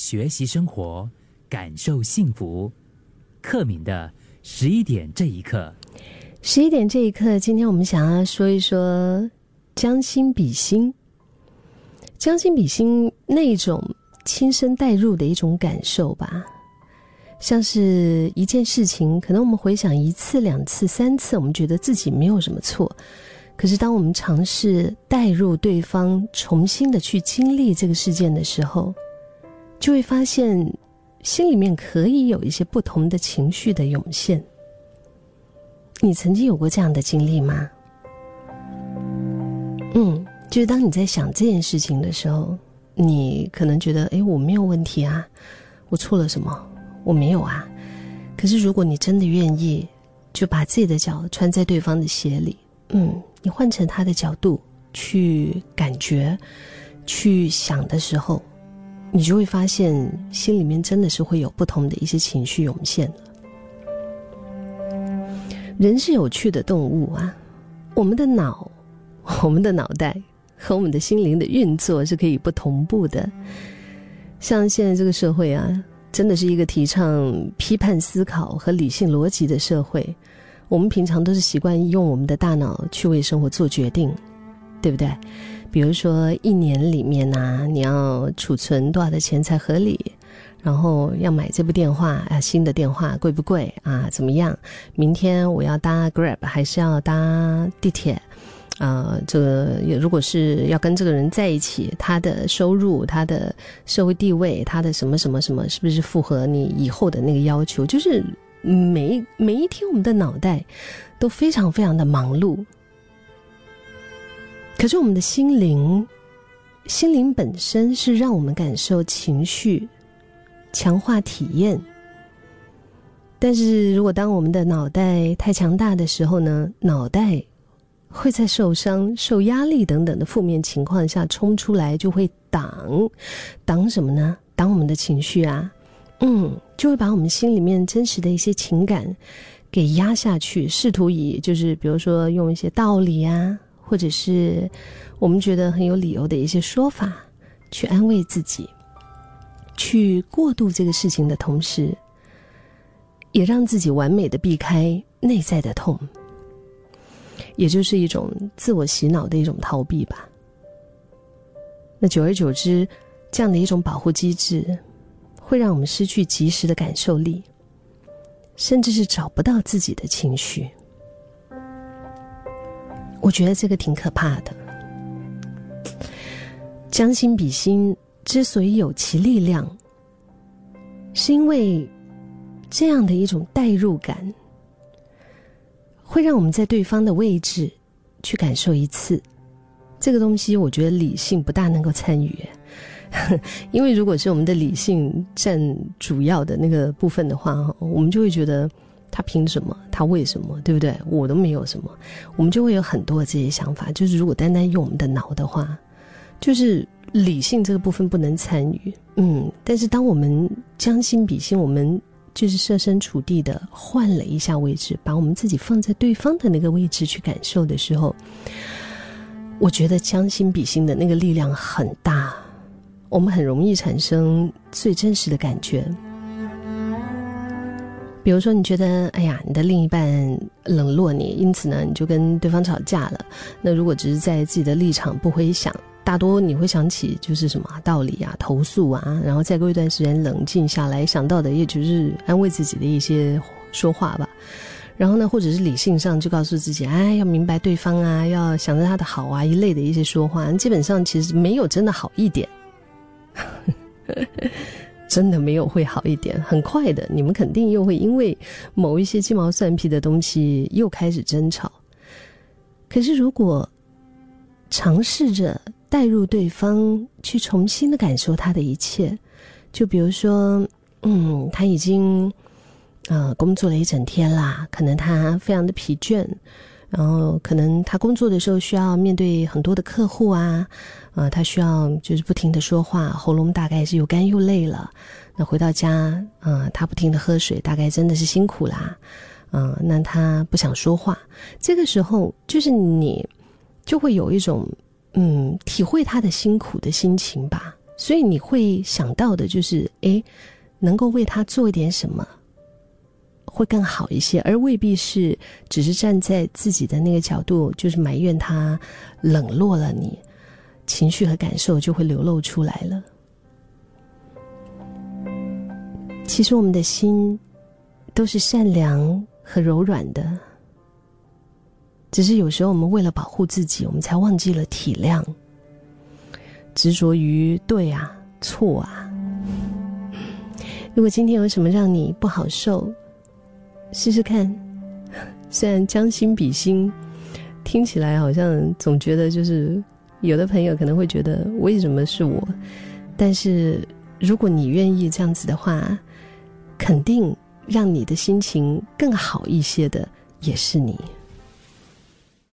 学习生活，感受幸福。克敏的十一点这一刻，十一点这一刻，今天我们想要说一说将心比心，将心比心那种亲身带入的一种感受吧。像是一件事情，可能我们回想一次、两次、三次，我们觉得自己没有什么错。可是，当我们尝试带入对方，重新的去经历这个事件的时候，就会发现，心里面可以有一些不同的情绪的涌现。你曾经有过这样的经历吗？嗯，就是当你在想这件事情的时候，你可能觉得，哎，我没有问题啊，我错了什么？我没有啊，可是如果你真的愿意，就把自己的脚穿在对方的鞋里，嗯，你换成他的角度去感觉、去想的时候，你就会发现心里面真的是会有不同的一些情绪涌现人是有趣的动物啊，我们的脑、我们的脑袋和我们的心灵的运作是可以不同步的，像现在这个社会啊。真的是一个提倡批判思考和理性逻辑的社会。我们平常都是习惯用我们的大脑去为生活做决定，对不对？比如说，一年里面呢，你要储存多少的钱才合理？然后要买这部电话啊，新的电话贵不贵啊？怎么样？明天我要搭 Grab 还是要搭地铁？啊，这个如果是要跟这个人在一起，他的收入、他的社会地位、他的什么什么什么，是不是符合你以后的那个要求？就是每每一天，我们的脑袋都非常非常的忙碌。可是我们的心灵，心灵本身是让我们感受情绪、强化体验。但是如果当我们的脑袋太强大的时候呢？脑袋。会在受伤、受压力等等的负面情况下冲出来，就会挡，挡什么呢？挡我们的情绪啊，嗯，就会把我们心里面真实的一些情感给压下去，试图以就是比如说用一些道理啊，或者是我们觉得很有理由的一些说法去安慰自己，去过渡这个事情的同时，也让自己完美的避开内在的痛。也就是一种自我洗脑的一种逃避吧。那久而久之，这样的一种保护机制，会让我们失去及时的感受力，甚至是找不到自己的情绪。我觉得这个挺可怕的。将心比心之所以有其力量，是因为这样的一种代入感。会让我们在对方的位置去感受一次，这个东西我觉得理性不大能够参与，因为如果是我们的理性占主要的那个部分的话，我们就会觉得他凭什么，他为什么，对不对？我都没有什么，我们就会有很多的这些想法。就是如果单单用我们的脑的话，就是理性这个部分不能参与，嗯。但是当我们将心比心，我们。就是设身处地的换了一下位置，把我们自己放在对方的那个位置去感受的时候，我觉得将心比心的那个力量很大，我们很容易产生最真实的感觉。比如说，你觉得哎呀，你的另一半冷落你，因此呢，你就跟对方吵架了。那如果只是在自己的立场不回想。大多你会想起就是什么道理啊、投诉啊，然后再过一段时间冷静下来，想到的也就是安慰自己的一些说话吧。然后呢，或者是理性上就告诉自己，哎，要明白对方啊，要想着他的好啊一类的一些说话，基本上其实没有真的好一点，真的没有会好一点。很快的，你们肯定又会因为某一些鸡毛蒜皮的东西又开始争吵。可是如果尝试着。带入对方，去重新的感受他的一切，就比如说，嗯，他已经，呃，工作了一整天啦，可能他非常的疲倦，然后可能他工作的时候需要面对很多的客户啊，呃，他需要就是不停的说话，喉咙大概是又干又累了。那回到家，嗯，他不停的喝水，大概真的是辛苦啦，嗯，那他不想说话，这个时候就是你就会有一种。嗯，体会他的辛苦的心情吧，所以你会想到的就是，诶，能够为他做一点什么，会更好一些，而未必是只是站在自己的那个角度，就是埋怨他冷落了你，情绪和感受就会流露出来了。其实我们的心都是善良和柔软的，只是有时候我们为了保护自己，我们才忘记了体谅。执着于对啊错啊。如果今天有什么让你不好受，试试看。虽然将心比心，听起来好像总觉得就是有的朋友可能会觉得为什么是我？但是如果你愿意这样子的话，肯定让你的心情更好一些的也是你。